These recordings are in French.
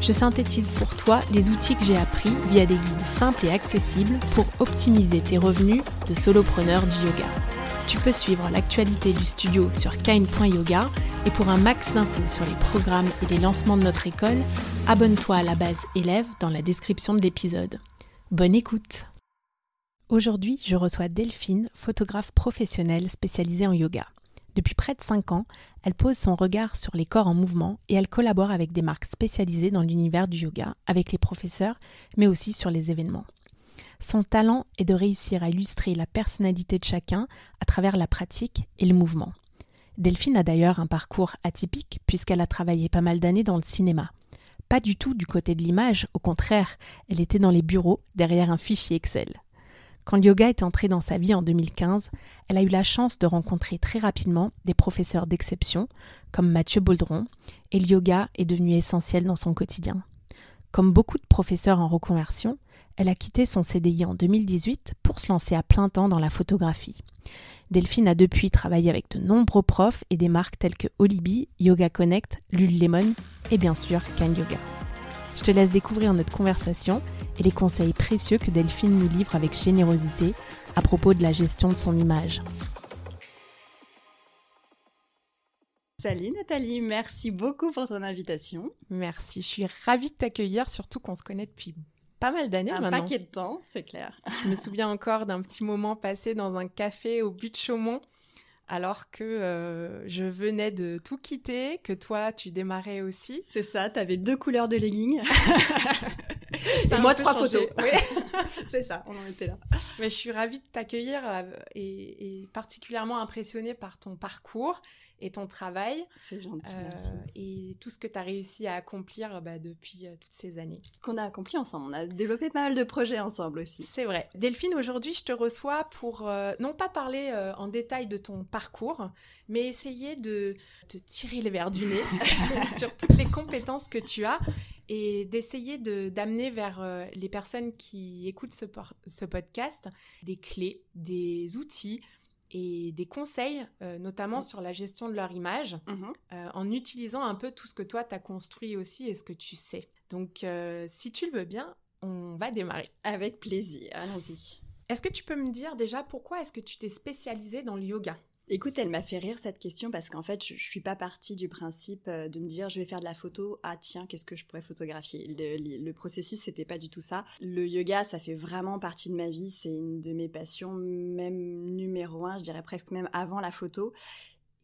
je synthétise pour toi les outils que j'ai appris via des guides simples et accessibles pour optimiser tes revenus de solopreneur du yoga. Tu peux suivre l'actualité du studio sur kain.yoga et pour un max d'infos sur les programmes et les lancements de notre école, abonne-toi à la base élève dans la description de l'épisode. Bonne écoute Aujourd'hui, je reçois Delphine, photographe professionnelle spécialisée en yoga. Depuis près de 5 ans, elle pose son regard sur les corps en mouvement et elle collabore avec des marques spécialisées dans l'univers du yoga, avec les professeurs, mais aussi sur les événements. Son talent est de réussir à illustrer la personnalité de chacun à travers la pratique et le mouvement. Delphine a d'ailleurs un parcours atypique puisqu'elle a travaillé pas mal d'années dans le cinéma. Pas du tout du côté de l'image, au contraire, elle était dans les bureaux derrière un fichier Excel. Quand le yoga est entré dans sa vie en 2015, elle a eu la chance de rencontrer très rapidement des professeurs d'exception, comme Mathieu Baudron, et le yoga est devenu essentiel dans son quotidien. Comme beaucoup de professeurs en reconversion, elle a quitté son CDI en 2018 pour se lancer à plein temps dans la photographie. Delphine a depuis travaillé avec de nombreux profs et des marques telles que Olibi, Yoga Connect, Lululemon et bien sûr Can Yoga. Je te laisse découvrir notre conversation et les conseils précieux que Delphine nous livre avec générosité à propos de la gestion de son image. Salut Nathalie, merci beaucoup pour ton invitation. Merci, je suis ravie de t'accueillir, surtout qu'on se connaît depuis pas mal d'années maintenant. Un paquet de temps, c'est clair. Je me souviens encore d'un petit moment passé dans un café au but de Chaumont alors que euh, je venais de tout quitter, que toi tu démarrais aussi. C'est ça, tu avais deux couleurs de leggings. et moi trois photos. Oui. c'est ça, on en était là. Mais je suis ravie de t'accueillir euh, et, et, particulièrement impressionnée par ton parcours et ton travail. C'est gentil. Euh, et tout ce que tu as réussi à accomplir bah, depuis euh, toutes ces années. Qu'on a accompli ensemble. On a développé pas mal de projets ensemble aussi. C'est vrai. Delphine, aujourd'hui, je te reçois pour euh, non pas parler en détail de ton parcours, mais essayer de te tirer les verres du nez sur toutes les compétences que tu as et d'essayer d'amener vers les personnes qui écoutent ce, ce podcast des clés, des outils, et des conseils, euh, notamment sur la gestion de leur image, mhm. euh, en utilisant un peu tout ce que toi, tu as construit aussi et ce que tu sais. Donc, euh, si tu le veux bien, on va démarrer. Avec plaisir, allons-y. Est-ce que tu peux me dire déjà pourquoi est-ce que tu t'es spécialisée dans le yoga? Écoute, elle m'a fait rire cette question parce qu'en fait, je, suis pas partie du principe euh, de me dire je vais faire de la photo. Ah tiens, qu'est-ce que je pourrais photographier? Le, le, processus, c'était pas du tout ça. Le yoga, ça fait vraiment partie de ma vie. C'est une de mes passions, même numéro un, je dirais presque même avant la photo.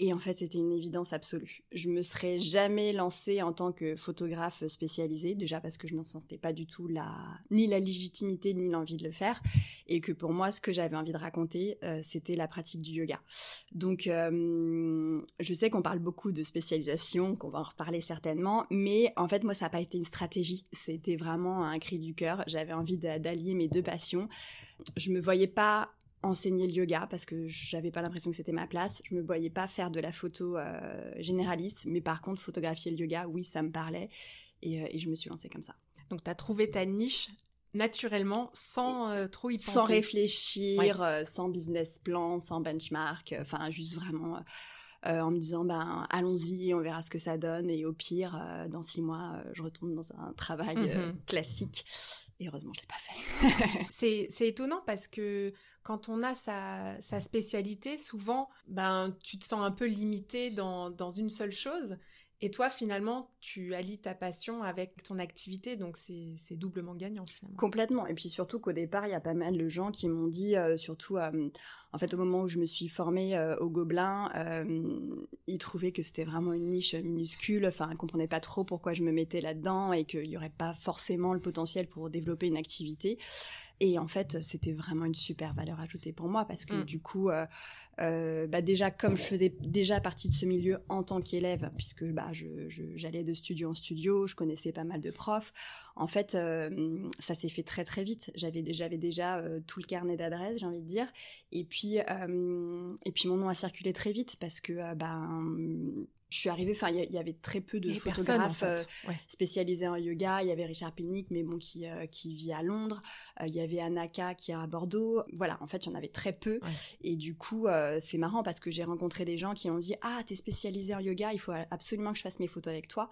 Et en fait, c'était une évidence absolue. Je me serais jamais lancée en tant que photographe spécialisée, déjà parce que je n'en sentais pas du tout la, ni la légitimité ni l'envie de le faire, et que pour moi, ce que j'avais envie de raconter, euh, c'était la pratique du yoga. Donc, euh, je sais qu'on parle beaucoup de spécialisation, qu'on va en reparler certainement, mais en fait, moi, ça n'a pas été une stratégie. C'était vraiment un cri du cœur. J'avais envie d'allier mes deux passions. Je me voyais pas enseigner le yoga parce que j'avais pas l'impression que c'était ma place. Je me voyais pas faire de la photo euh, généraliste, mais par contre photographier le yoga, oui, ça me parlait et, euh, je me suis lancée comme ça. Donc tu as trouvé ta niche naturellement sans euh, trop y penser. Sans réfléchir, sans business plan, sans benchmark, enfin juste vraiment en me disant ben allons-y, on verra ce que ça donne et au pire dans six mois je retourne dans un travail mm-hmm. classique. Et heureusement, je l'ai pas fait. c'est étonnant parce que quand on a sa, spécialité, souvent, ben, tu te sens un peu limité dans, une seule chose. Et toi, finalement, tu allies ta passion avec ton activité, donc c'est doublement gagnant finalement. Complètement. Et puis surtout qu'au départ, il y a pas mal de gens qui m'ont dit, euh, surtout euh, en fait au moment où je me suis formée euh, au Gobelin, ils trouvaient que c'était vraiment une niche minuscule, enfin, ils comprenaient pas trop pourquoi je me mettais là-dedans et qu'il n'y aurait pas forcément le potentiel pour développer une activité. Et en fait, c'était vraiment une super valeur ajoutée pour moi parce que mm. du coup, euh, euh, bah déjà, comme je faisais déjà partie de ce milieu en tant qu'élève, puisque bah, j'allais de studio en studio, je connaissais pas mal de profs, en fait, euh, ça s'est fait très très vite. J'avais déjà tout le carnet d'adresses, j'ai envie de dire. Et puis, et puis mon nom a circulé très vite parce que ben je suis arrivée, enfin, il y, avait très peu de photographes euh, spécialisés en yoga. Il y avait Richard Pilnick, mais bon, qui, euh, qui vit à Londres. Euh, il y avait Anaka qui est à Bordeaux. Voilà, en fait, il y en avait très peu. Et du coup, c'est marrant parce que j'ai rencontré des gens qui ont dit Ah, t'es spécialisé en yoga, il faut absolument que je fasse mes photos avec toi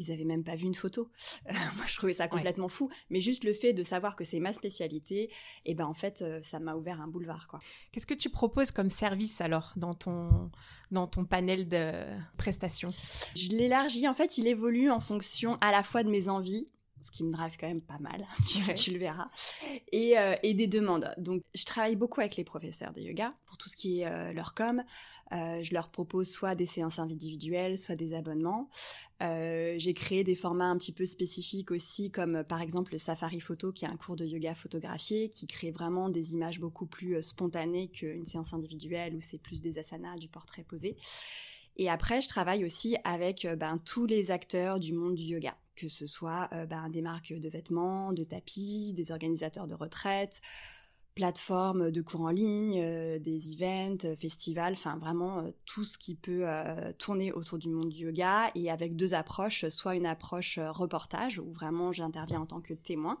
ils avaient même pas vu une photo. moi, je trouvais ça complètement fou. Mais juste le fait de savoir que c'est ma spécialité, et eh ben en fait, ça m'a ouvert un boulevard, quoi. Qu'est-ce que tu proposes comme service alors dans ton dans ton panel de prestations? Je l'élargis, en fait, il évolue en fonction à la fois de mes envies, ce qui me drive quand même pas mal, tu, le verras, et, euh, et, des demandes. Donc, je travaille beaucoup avec les professeurs de yoga pour tout ce qui est euh, leur com. Euh, je leur propose soit des séances individuelles, soit des abonnements. J'ai créé des formats un petit peu spécifiques aussi, comme par exemple le Safari Photo, qui est un cours de yoga photographié, qui crée vraiment des images beaucoup plus spontanées qu'une séance individuelle où c'est plus des asanas, du portrait posé. Et après, je travaille aussi avec ben, tous les acteurs du monde du yoga. Que ce soit euh, ben, des marques de vêtements, de tapis, des organisateurs de retraites, plateformes de cours en ligne, euh, des events, euh, festivals, enfin vraiment tout ce qui peut tourner autour du monde du yoga. Et avec deux approches, soit une approche reportage où vraiment j'interviens en tant que témoin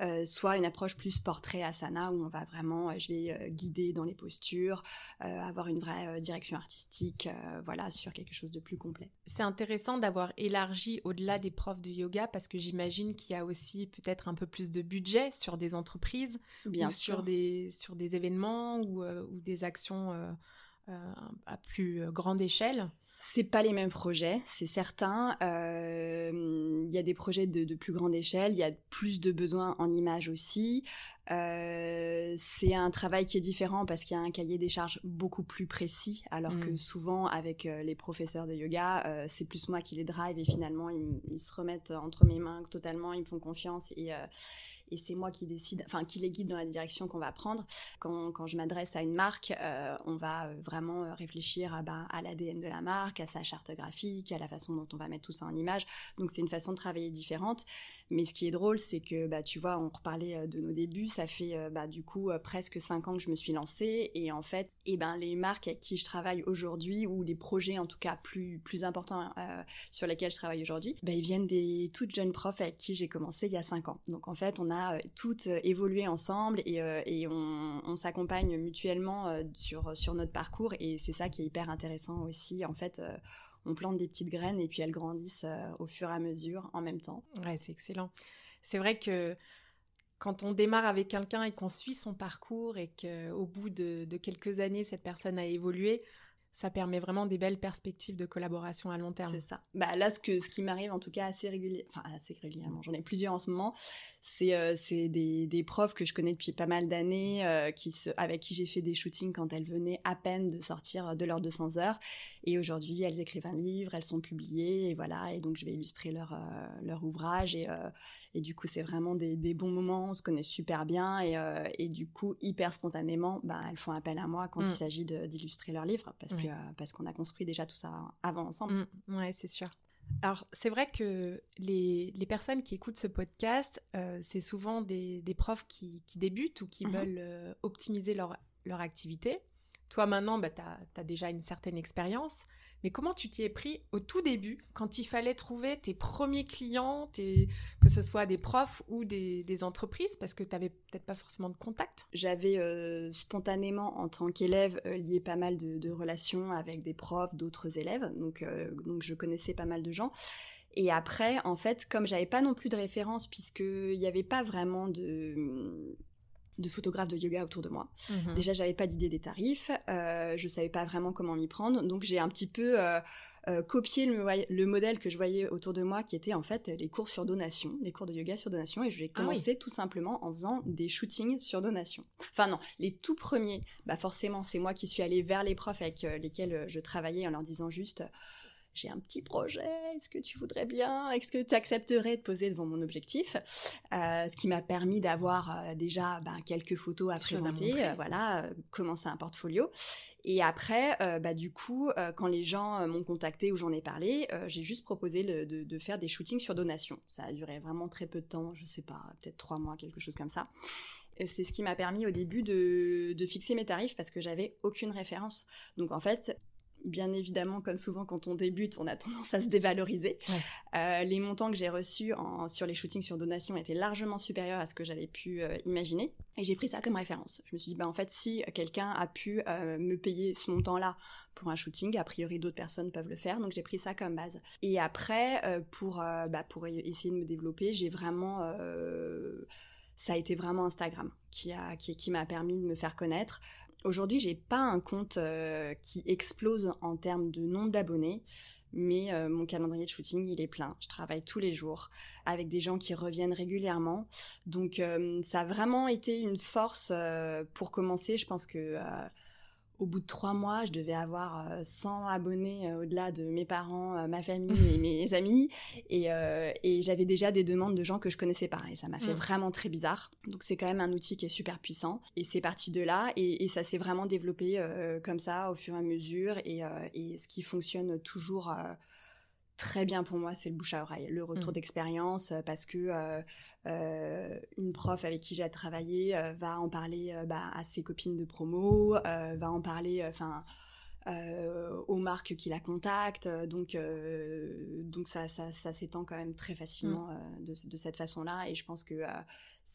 euh, soit une approche plus portrait asana où on va vraiment, euh, je vais euh, guider dans les postures, avoir une vraie direction artistique, voilà, sur quelque chose de plus complet. C'est intéressant d'avoir élargi au-delà des profs de yoga parce que j'imagine qu'il y a aussi peut-être un peu plus de budget sur des entreprises Bien ou sur des sur des événements ou, ou des actions à plus grande échelle. C'est pas les mêmes projets, c'est certain. Euh, il y a des projets de, plus grande échelle, il y a plus de besoins en images aussi. Euh, c'est un travail qui est différent parce qu'il y a un cahier des charges beaucoup plus précis, alors que mm. souvent avec euh, les professeurs de yoga, c'est plus moi qui les drive et finalement ils, ils, se remettent entre mes mains totalement, ils me font confiance et et c'est moi qui décide, enfin qui les guide dans la direction qu'on va prendre. Quand, quand je m'adresse à une marque, euh, on va euh, vraiment euh, réfléchir à, bah, à l'ADN de la marque, à sa charte graphique, à la façon dont on va mettre tout ça en image. Donc c'est une façon de travailler différente. Mais ce qui est drôle, c'est que bah, tu vois, on reparlait de nos débuts, ça fait bah, du coup presque cinq ans que je me suis lancée. Et en fait, et eh ben, les marques avec qui je travaille aujourd'hui, ou les projets en tout cas plus, plus importants sur lesquels je travaille aujourd'hui, bah, ils viennent des toutes jeunes profs avec qui j'ai commencé il y a cinq ans. Donc en fait, on a euh, toutes euh, évolué ensemble et, euh, on, s'accompagne mutuellement sur, sur notre parcours et c'est ça qui est hyper intéressant aussi. En fait, on plante des petites graines et puis elles grandissent au fur et à mesure en même temps. Ouais, c'est excellent. C'est vrai que quand on démarre avec quelqu'un et qu'on suit son parcours et qu'au bout de, de, quelques années, cette personne a évolué, ça permet vraiment des belles perspectives de collaboration à long terme. C'est ça. Bah là, ce, que, ce qui m'arrive en tout cas assez, régulier, enfin, assez régulièrement, j'en ai plusieurs en ce moment, c'est euh, des, des, profs que je connais depuis pas mal d'années, euh, qui avec qui j'ai fait des shootings quand elles venaient à peine de sortir de leurs 200 heures. Et aujourd'hui, elles écrivent un livre, elles sont publiées, et voilà. Et donc, je vais illustrer leur, euh, leur ouvrage. Et, et du coup, c'est vraiment des, des, bons moments, on se connaît super bien. Et, et du coup, hyper spontanément, bah, elles font appel à moi quand il mm. s'agit d'illustrer leur livre. Parce que euh, parce qu'on a construit déjà tout ça avant ensemble. Mm, ouais, c'est sûr. Alors, c'est vrai que les, les, personnes qui écoutent ce podcast, euh, c'est souvent des, des profs qui, qui, débutent ou qui mhm. veulent euh, optimiser leur, leur activité. Toi, maintenant, bah, tu as, as, déjà une certaine expérience. Mais comment tu t'y es pris au tout début, quand il fallait trouver tes premiers clients, que ce soit des profs ou des, entreprises, parce que tu n'avais peut-être pas forcément de contact? J'avais euh, spontanément, en tant qu'élève, euh, lié pas mal de, relations avec des profs, d'autres élèves, donc, euh, donc je connaissais pas mal de gens. Et après, en fait, comme j'avais pas non plus de référence, puisqu'il n'y avait pas vraiment de de photographes de yoga autour de moi. Mhm. Déjà, j'avais pas d'idée des tarifs, euh, je savais pas vraiment comment m'y prendre, donc j'ai un petit peu euh, euh, copié le, modèle que je voyais autour de moi, qui était en fait les cours sur donation, les cours de yoga sur donation, et je vais ah commencer tout simplement en faisant des shootings sur donation. Enfin non, les tout premiers, bah forcément, c'est moi qui suis allée vers les profs avec lesquels je travaillais en leur disant juste j'ai un petit projet, est-ce que tu voudrais bien, est-ce que tu accepterais de poser devant mon objectif? Ce qui m'a permis d'avoir déjà ben, quelques photos à présenter, voilà, commencer un portfolio. Et après, bah, du coup, quand les gens m'ont contacté ou j'en ai parlé, j'ai juste proposé de, de, faire des shootings sur donation. Ça a duré vraiment très peu de temps, je sais pas, peut-être trois mois, quelque chose comme ça. C'est ce qui m'a permis au début de, de, fixer mes tarifs parce que j'avais aucune référence. Donc en fait, bien évidemment, comme souvent quand on débute, on a tendance à se dévaloriser. Euh, les montants que j'ai reçus sur les shootings sur donation étaient largement supérieurs à ce que j'avais pu euh, imaginer. Et j'ai pris ça comme référence. Je me suis dit, bah, en fait, si quelqu'un a pu euh, me payer ce montant-là pour un shooting, a priori d'autres personnes peuvent le faire. Donc j'ai pris ça comme base. Et après, pour, bah, pour essayer de me développer, j'ai vraiment ça a été vraiment Instagram qui m'a qui, qui permis de me faire connaître. Aujourd'hui, j'ai pas un compte euh, qui explose en termes de nombre d'abonnés, mais euh, mon calendrier de shooting, il est plein. Je travaille tous les jours avec des gens qui reviennent régulièrement. Donc, euh, ça a vraiment été une force pour commencer. Je pense que au bout de trois mois, je devais avoir 100 euh, abonnés euh, au-delà de mes parents, euh, ma famille et mes amis. Et, j'avais déjà des demandes de gens que je connaissais pas. Et ça m'a fait mm. vraiment très bizarre. Donc c'est quand même un outil qui est super puissant. Et c'est parti de là. Et, ça s'est vraiment développé comme ça au fur et à mesure. Et, et ce qui fonctionne toujours très bien pour moi, c'est le bouche à oreille, le retour mmh. d'expérience, euh, parce que euh, euh, une prof avec qui j'ai travaillé va en parler bah, à ses copines de promo, va en parler, enfin. Aux marques qui la contactent, donc donc ça, ça, ça s'étend quand même très facilement mmh. de, de, cette façon-là, et je pense que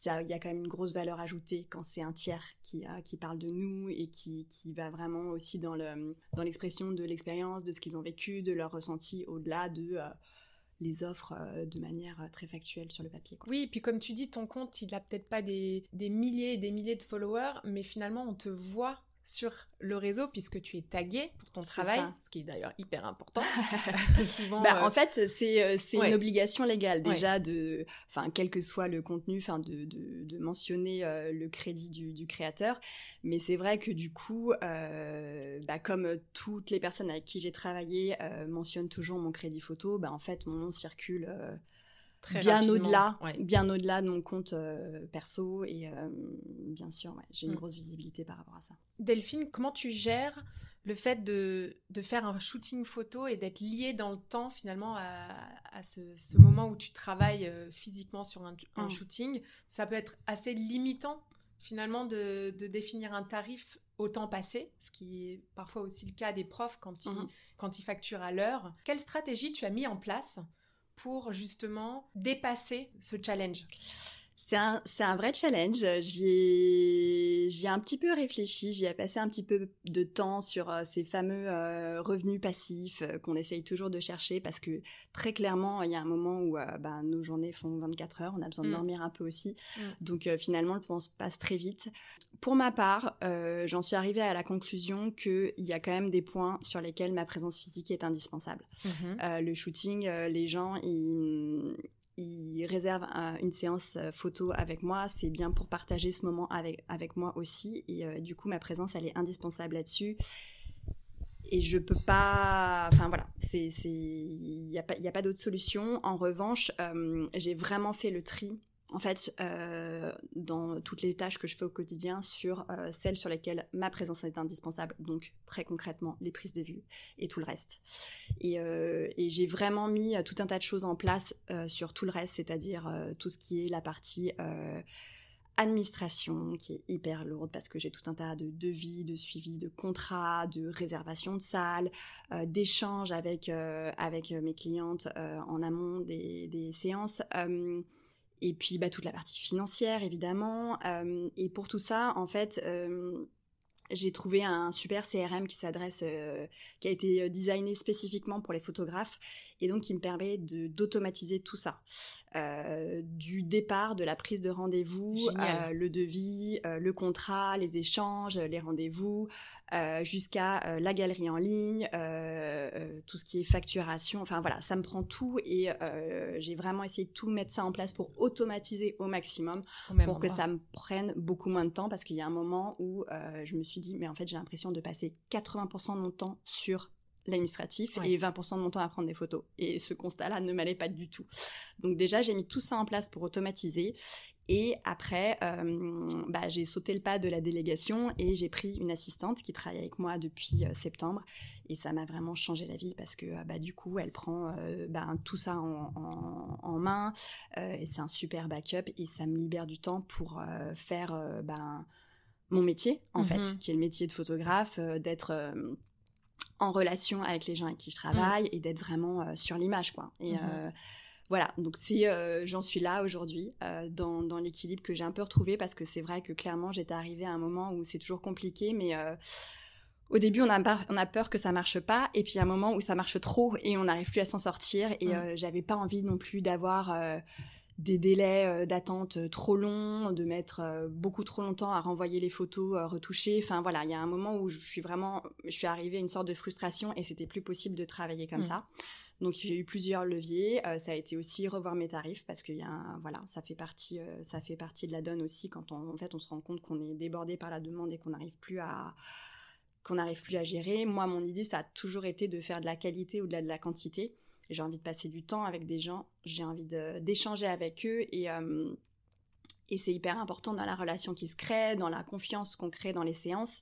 il y a quand même une grosse valeur ajoutée quand c'est un tiers qui, euh, qui parle de nous et qui, qui va vraiment aussi dans l'expression de l'expérience, de ce qu'ils ont vécu, de leur ressenti au-delà de euh, les offres euh, de manière très factuelle sur le papier. Oui, et puis comme tu dis, ton compte, il a peut-être pas des, des milliers et des milliers de followers, mais finalement, on te voit sur le réseau puisque tu es tagué pour ton travail, ce qui est d'ailleurs hyper important. bah, En euh, fait, c'est euh, c'est une obligation légale déjà de, enfin quel que soit le contenu, enfin de, de, de, mentionner euh, le crédit du, du créateur. Mais c'est vrai que du coup, bah, comme toutes les personnes avec qui j'ai travaillé mentionnent toujours mon crédit photo, bah, en fait mon nom circule bien au-delà, bien au-delà de mon compte euh, perso et euh, bien sûr, j'ai une mm. grosse visibilité par rapport à ça. Delphine, comment tu gères le fait de, de faire un shooting photo et d'être lié dans le temps finalement à, à ce, ce, moment où tu travailles euh, physiquement sur un, mm. shooting? Ça peut être assez limitant finalement de, de, définir un tarif au temps passé, ce qui est parfois aussi le cas des profs quand ils, mm. quand ils facturent à l'heure. Quelle stratégie tu as mis en place pour justement dépasser ce challenge c'est un, un, vrai challenge. J'y ai, un petit peu réfléchi, j'y ai passé un petit peu de temps sur euh, ces fameux euh, revenus passifs euh, qu'on essaye toujours de chercher parce que très clairement, il y a un moment où bah, nos journées font 24 heures, on a besoin de mm. dormir un peu aussi. Mm. Donc finalement, le temps se passe très vite. Pour ma part, j'en suis arrivée à la conclusion qu'il y a quand même des points sur lesquels ma présence physique est indispensable. Mm-hmm. le shooting, les gens, ils, il réserve une séance euh, photo avec moi, c'est bien pour partager ce moment avec, avec moi aussi. Et euh, du coup, ma présence, elle est indispensable là-dessus. Et je peux pas. Enfin voilà, il n'y a pas, a pas d'autre solution. En revanche, euh, j'ai vraiment fait le tri en fait, euh, dans toutes les tâches que je fais au quotidien, sur euh, celles sur lesquelles ma présence est indispensable, donc très concrètement les prises de vue et tout le reste. Et, euh, j'ai vraiment mis tout un tas de choses en place sur tout le reste, c'est-à-dire tout ce qui est la partie administration qui est hyper lourde parce que j'ai tout un tas de devis, de suivi de contrats, de réservation de salles, d'échanges avec, avec mes clientes en amont des, des séances et puis bah, toute la partie financière évidemment. Euh, et pour tout ça, en fait, euh, j'ai trouvé un super CRM qui s'adresse, euh, qui a été designé spécifiquement pour les photographes et donc qui me permet d'automatiser tout ça, euh, du départ, de la prise de rendez-vous, euh, le devis, euh, le contrat, les échanges, les rendez-vous, jusqu'à la galerie en ligne, tout ce qui est facturation. Enfin voilà, ça me prend tout et j'ai vraiment essayé de tout mettre ça en place pour automatiser au maximum, pour que ça me prenne beaucoup moins de temps parce qu'il y a un moment où je me suis dit mais en fait j'ai l'impression de passer 80% de mon temps sur l'administratif et 20% de mon temps à prendre des photos. Et ce constat-là ne m'allait pas du tout. Donc déjà, j'ai mis tout ça en place pour automatiser. Et après, euh, bah, j'ai sauté le pas de la délégation et j'ai pris une assistante qui travaille avec moi depuis euh, septembre. Et ça m'a vraiment changé la vie parce que euh, bah, du coup, elle prend bah, tout ça en, main. et c'est un super backup et ça me libère du temps pour faire bah, mon métier, en fait, mm-hmm. qui est le métier de photographe, d'être en relation avec les gens avec qui je travaille mm. et d'être vraiment sur l'image, quoi. Et mm-hmm. Voilà, donc c'est, euh, j'en suis là aujourd'hui euh, dans, dans l'équilibre que j'ai un peu retrouvé parce que c'est vrai que clairement j'étais arrivée à un moment où c'est toujours compliqué, mais euh, au début on a, peur, on a peur que ça marche pas, et puis a un moment où ça marche trop et on n'arrive plus à s'en sortir, et mmh. j'avais pas envie non plus d'avoir des délais d'attente trop longs, de mettre beaucoup trop longtemps à renvoyer les photos retouchées. Enfin voilà, il y a un moment où je suis vraiment, je suis arrivée à une sorte de frustration et c'était plus possible de travailler comme mmh. ça. Donc j'ai eu plusieurs leviers. Euh, ça a été aussi revoir mes tarifs parce que y a voilà, ça fait partie, euh, ça fait partie de la donne aussi quand on, en fait on se rend compte qu'on est débordé par la demande et qu'on n'arrive plus à qu'on n'arrive plus à gérer. Moi, mon idée, ça a toujours été de faire de la qualité au-delà de la quantité. J'ai envie de passer du temps avec des gens, j'ai envie d'échanger avec eux et euh, et c'est hyper important dans la relation qui se crée, dans la confiance qu'on crée dans les séances,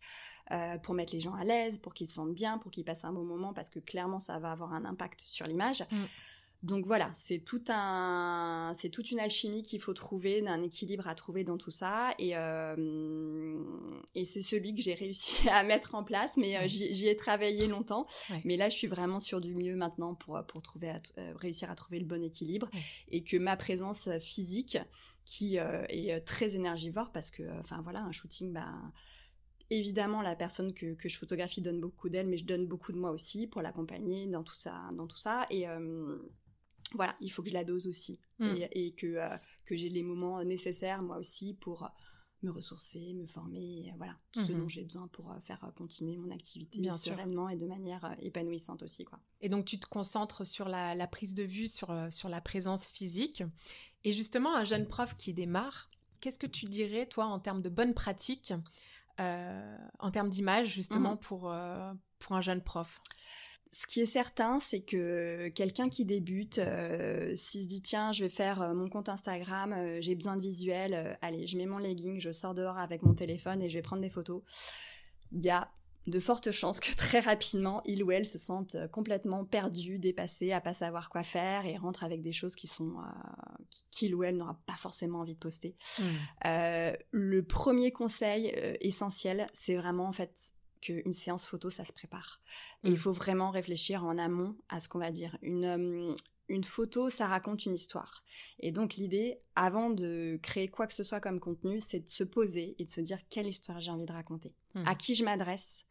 euh, pour mettre les gens à l'aise, pour qu'ils se sentent bien, pour qu'ils passent un bon moment, parce que clairement, ça va avoir un impact sur l'image. Mm. Donc voilà, c'est tout un, c'est toute une alchimie qu'il faut trouver, d'un équilibre à trouver dans tout ça, et euh, et c'est celui que j'ai réussi à mettre en place, mais euh, j'y ai travaillé longtemps, mais là je suis vraiment sur du mieux maintenant pour pour trouver, réussir à trouver le bon équilibre, et que ma présence physique qui euh, est euh, très énergivore parce que, euh, enfin voilà, un shooting, bah, évidemment, la personne que, que je photographie donne beaucoup d'elle, mais je donne beaucoup de moi aussi pour l'accompagner dans tout ça, dans tout ça. Et voilà, il faut que je la dose aussi mm. et, que, que j'ai les moments nécessaires moi aussi pour me ressourcer, me former, voilà, tout ce mm-hmm. dont j'ai besoin pour faire continuer mon activité Bien sereinement et de manière épanouissante aussi, quoi. Et donc tu te concentres sur la, la prise de vue, sur, sur la présence physique. Et justement, un jeune prof qui démarre, qu'est-ce que tu dirais, toi, en termes de bonnes pratiques, euh, en termes d'image, justement, mhm. pour, euh, pour un jeune prof? Ce qui est certain, c'est que quelqu'un qui débute, euh, s'il se dit tiens, je vais faire mon compte Instagram, j'ai besoin de visuel, allez, je mets mon legging, je sors dehors avec mon téléphone et je vais prendre des photos. Il y a de fortes chances que très rapidement, il ou elle se sente euh, complètement perdu, dépassé, à pas savoir quoi faire et rentre avec des choses qui sont euh, qu'il ou elle n'aura pas forcément envie de poster. Euh, le premier conseil essentiel, c'est vraiment en fait qu'une séance photo, ça se prépare. Et il hmm. faut vraiment réfléchir en amont à ce qu'on va dire. Une, une photo, ça raconte une histoire. Et donc l'idée, avant de créer quoi que ce soit comme contenu, c'est de se poser et de se dire quelle histoire j'ai envie de raconter, à hmm. qui je m'adresse,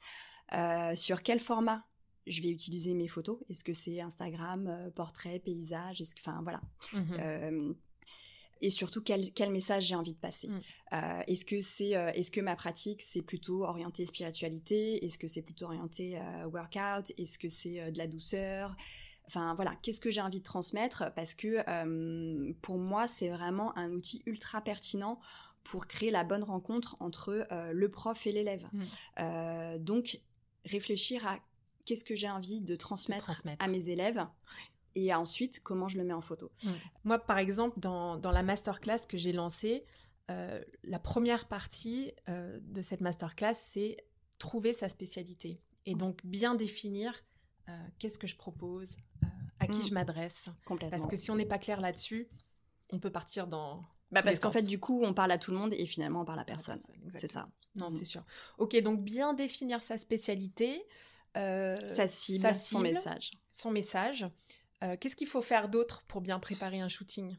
euh, sur quel format je vais utiliser mes photos. Est-ce que c'est Instagram, euh, portrait, paysage, est-ce que, enfin voilà. Mhm. Euh, et surtout quel, quel message j'ai envie de passer. Hmm. est-ce que c'est, est-ce que ma pratique c'est plutôt orienté spiritualité, est-ce que c'est plutôt orienté workout, est-ce que c'est de la douceur, Enfin voilà, qu'est-ce que j'ai envie de transmettre? Parce que euh, pour moi, c'est vraiment un outil ultra pertinent pour créer la bonne rencontre entre euh, le prof et l'élève. Euh, donc, réfléchir à qu'est-ce que j'ai envie de transmettre, à mes élèves. Et ensuite, comment je le mets en photo. Mmh. Moi, par exemple, dans, dans la masterclass que j'ai lancée, la première partie de cette masterclass, c'est trouver sa spécialité. Et donc, bien définir qu'est-ce que je propose, à qui mm. je m'adresse. Parce que si on n'est pas clair là-dessus, on peut partir dans. Bah parce qu'en fait, du coup, on parle à tout le monde et finalement, on parle à personne. C'est ça. Non, mm. c'est sûr. Ok, donc bien définir sa spécialité. Euh, sa, cible, son message. Son message. Euh, qu'est-ce qu'il faut faire d'autre pour bien préparer un shooting?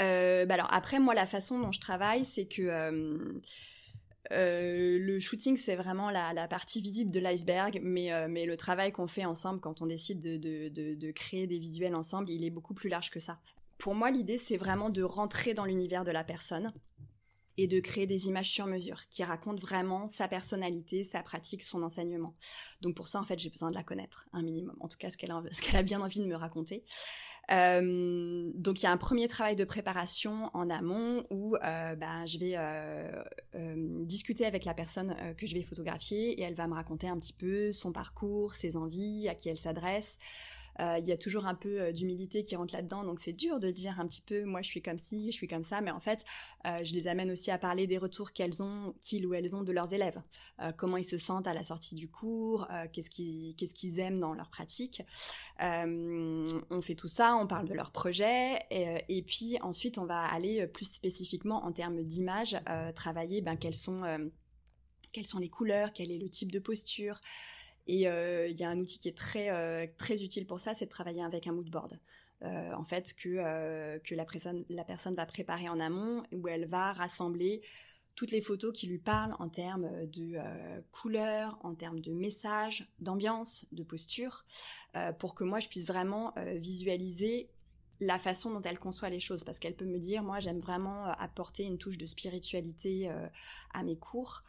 Euh, bah alors après moi la façon dont je travaille c'est que euh, le shooting, c'est vraiment la, partie visible de l'iceberg, mais, mais le travail qu'on fait ensemble quand on décide de, créer des visuels ensemble, il est beaucoup plus large que ça. Pour moi, l'idée, c'est vraiment de rentrer dans l'univers de la personne et de créer des images sur mesure qui racontent vraiment sa personnalité, sa pratique, son enseignement. Donc pour ça, en fait, j'ai besoin de la connaître un minimum, en tout cas ce qu'elle a, bien envie de me raconter. Euh, donc il y a un premier travail de préparation en amont où euh, ben, je vais euh, discuter avec la personne que je vais photographier et elle va me raconter un petit peu son parcours, ses envies, à qui elle s'adresse. Euh, il y a toujours un peu euh, d'humilité qui rentre là-dedans, donc c'est dur de dire un petit peu, moi je suis comme ci, je suis comme ça, mais en fait, euh, je les amène aussi à parler des retours qu'ils ou elles ont de leurs élèves, comment ils se sentent à la sortie du cours, qu'est-ce qu'ils aiment dans leur pratique. on fait tout ça, on parle de leur projet, et, puis ensuite on va aller plus spécifiquement en termes d'image, travailler ben, quelles sont les couleurs, quel est le type de posture, et euh, il y a un outil qui est très, euh, très utile pour ça, c'est de travailler avec un mood board. Euh, en fait, que, que la, personne, la personne va préparer en amont, où elle va rassembler toutes les photos qui lui parlent en termes de couleurs, en termes de messages, d'ambiance, de posture, pour que moi je puisse vraiment visualiser la façon dont elle conçoit les choses, parce qu'elle peut me dire, moi j'aime vraiment apporter une touche de spiritualité à mes cours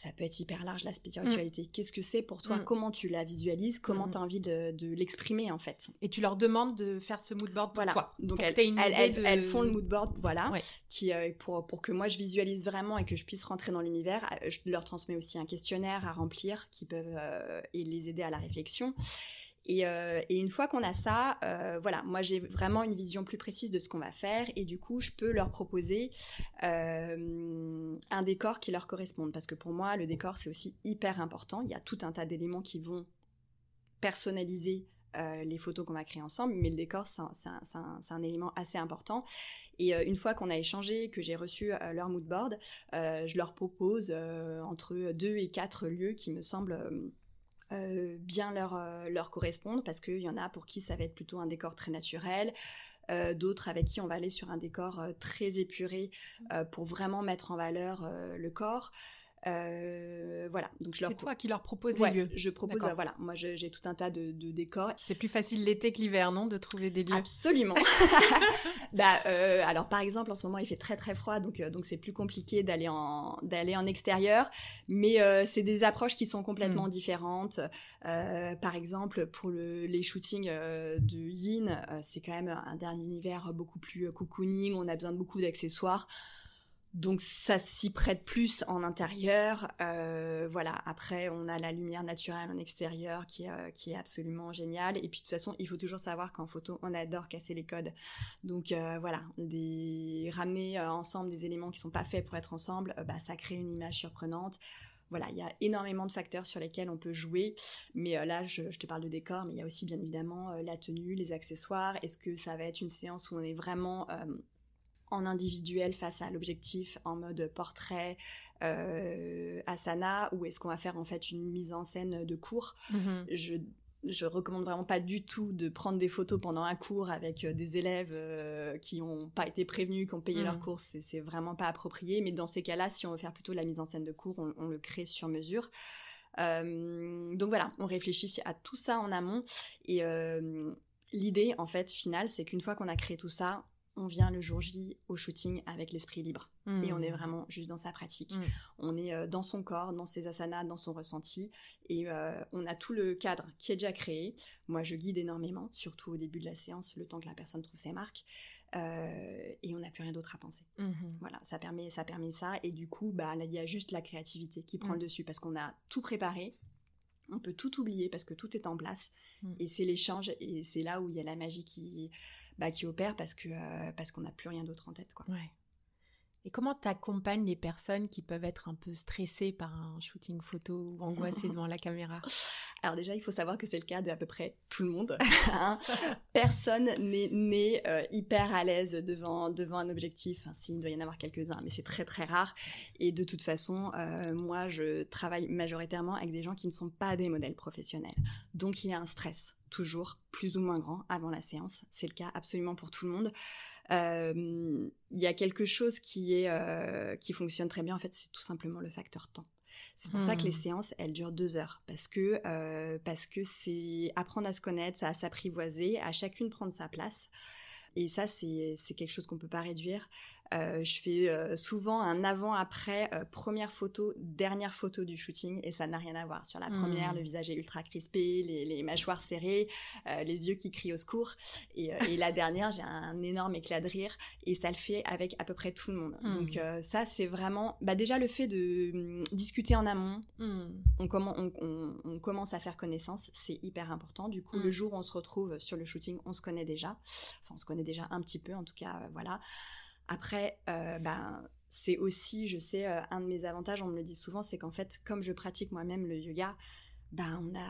ça peut être hyper large la spiritualité. Mm. Qu'est-ce que c'est pour toi? Mm. Comment tu la visualises? Comment mm. tu as envie de, l'exprimer en fait? Et tu leur demandes de faire ce mood board pour voilà. toi. Donc elles, font le mood board, voilà, qui euh, pour, pour que moi je visualise vraiment et que je puisse rentrer dans l'univers. Euh, je leur transmets aussi un questionnaire à remplir qui peuvent euh, et les aider à la réflexion. Euh, et, une fois qu'on a ça, euh, voilà, moi j'ai vraiment une vision plus précise de ce qu'on va faire et du coup je peux leur proposer euh, un décor qui leur corresponde parce que pour moi le décor c'est aussi hyper important. Il y a tout un tas d'éléments qui vont personnaliser les photos qu'on va créer ensemble, mais le décor, c'est un, élément assez important. Et une fois qu'on a échangé, que j'ai reçu leur mood board, je leur propose entre deux et quatre lieux qui me semblent euh, bien leur, euh, correspondre parce qu'il y en a pour qui ça va être plutôt un décor très naturel, euh, d'autres avec qui on va aller sur un décor très épuré pour vraiment mettre en valeur le corps. Euh, voilà. Donc je leur. C'est toi qui leur propose les lieux. Je propose. Euh, voilà. Moi, j'ai tout un tas de, décors. C'est plus facile l'été que l'hiver, non, de trouver des lieux? Absolument. bah, euh, alors par exemple, en ce moment, il fait très très froid, donc donc c'est plus compliqué d'aller en d'aller en extérieur. Mais c'est des approches qui sont complètement hmm. différentes. par exemple, pour le, les shootings de Yin, c'est quand même un dernier univers beaucoup plus cocooning. On a besoin de beaucoup d'accessoires. Donc ça s'y prête plus en intérieur. Euh, voilà. Après, on a la lumière naturelle en extérieur euh, qui est absolument géniale. Et puis de toute façon, il faut toujours savoir qu'en photo, on adore casser les codes. Donc euh, voilà, ramener ensemble des éléments qui sont pas faits pour être ensemble, bah, ça crée une image surprenante. Voilà, il y a énormément de facteurs sur lesquels on peut jouer. Mais là, je, je, te parle de décor, mais il y a aussi bien évidemment la tenue, les accessoires. Est-ce que ça va être une séance où on est vraiment en individuel face à l'objectif en mode portrait euh, asana ou est-ce qu'on va faire en fait une mise en scène de cours? Mhm. je je recommande vraiment pas du tout de prendre des photos pendant un cours avec euh, des élèves euh, qui n'ont pas été prévenus, qui ont payé leur mhm. cours, c'est vraiment pas approprié. Mais dans ces cas-là, si on veut faire plutôt la mise en scène de cours, on, le crée sur mesure. Euh, donc voilà, on réfléchit à tout ça en amont. Et l'idée, en fait, finale, c'est qu'une fois qu'on a créé tout ça, on vient le jour J au shooting avec l'esprit libre. Et on est vraiment juste dans sa pratique. Hmm. On est euh, dans son corps, dans ses asanas, dans son ressenti. Et euh, on a tout le cadre qui est déjà créé. Moi, je guide énormément, surtout au début de la séance, le temps que la personne trouve ses marques. Euh, et on n'a plus rien d'autre à penser. Hmm. Voilà, ça permet, ça permet ça. Et du coup, bah, il y a juste la créativité qui prend le dessus parce qu'on a tout préparé on peut tout oublier parce que tout est en place et c'est l'échange et c'est là où il y a la magie qui bah, qui opère parce que euh, parce qu'on n'a plus rien d'autre en tête quoi. Et comment t'accompagnes les personnes qui peuvent être un peu stressées par un shooting photo ou angoissées devant la caméra? Alors déjà, il faut savoir que c'est le cas de à peu près tout le monde. Hein. Personne n'est né euh, hyper à l'aise devant devant un objectif. Enfin, s'il doit y en avoir quelques-uns, mais c'est très très rare. Et de toute façon, euh, moi, je travaille majoritairement avec des gens qui ne sont pas des modèles professionnels. Donc, il y a un stress toujours plus ou moins grand avant la séance. C'est le cas absolument pour tout le monde. Euh, il y a quelque chose qui est euh, qui fonctionne très bien. En fait, c'est tout simplement le facteur temps. C'est pour ça que les hmm. séances, elles durent deux heures parce que euh, parce que c'est apprendre à se connaître, à s'apprivoiser, à chacune prendre sa place. Et ça, c'est quelque chose qu'on peut pas réduire. Euh, je fais euh, souvent un avant-après, euh, première photo, dernière photo du shooting, et ça n'a rien à voir. Sur la première, le hmm. visage est ultra crispé, les, mâchoires serrées, les yeux qui crient au secours. Et, la dernière, j'ai un énorme éclat de rire, et ça le fait avec à peu près tout le monde. Hmm. Donc ça, c'est vraiment... Bah, déjà, le fait de hum, discuter en amont, hmm. on, on, commence à faire connaissance, c'est hyper important. Du coup, le jour où on se retrouve sur le shooting, on se connaît déjà. Enfin, on se connaît déjà un petit peu, en tout cas, voilà. Après, euh, ben, c'est aussi, je sais, euh, un de mes avantages, on me le dit souvent, c'est qu'en fait, comme je pratique moi-même le yoga, ben, on a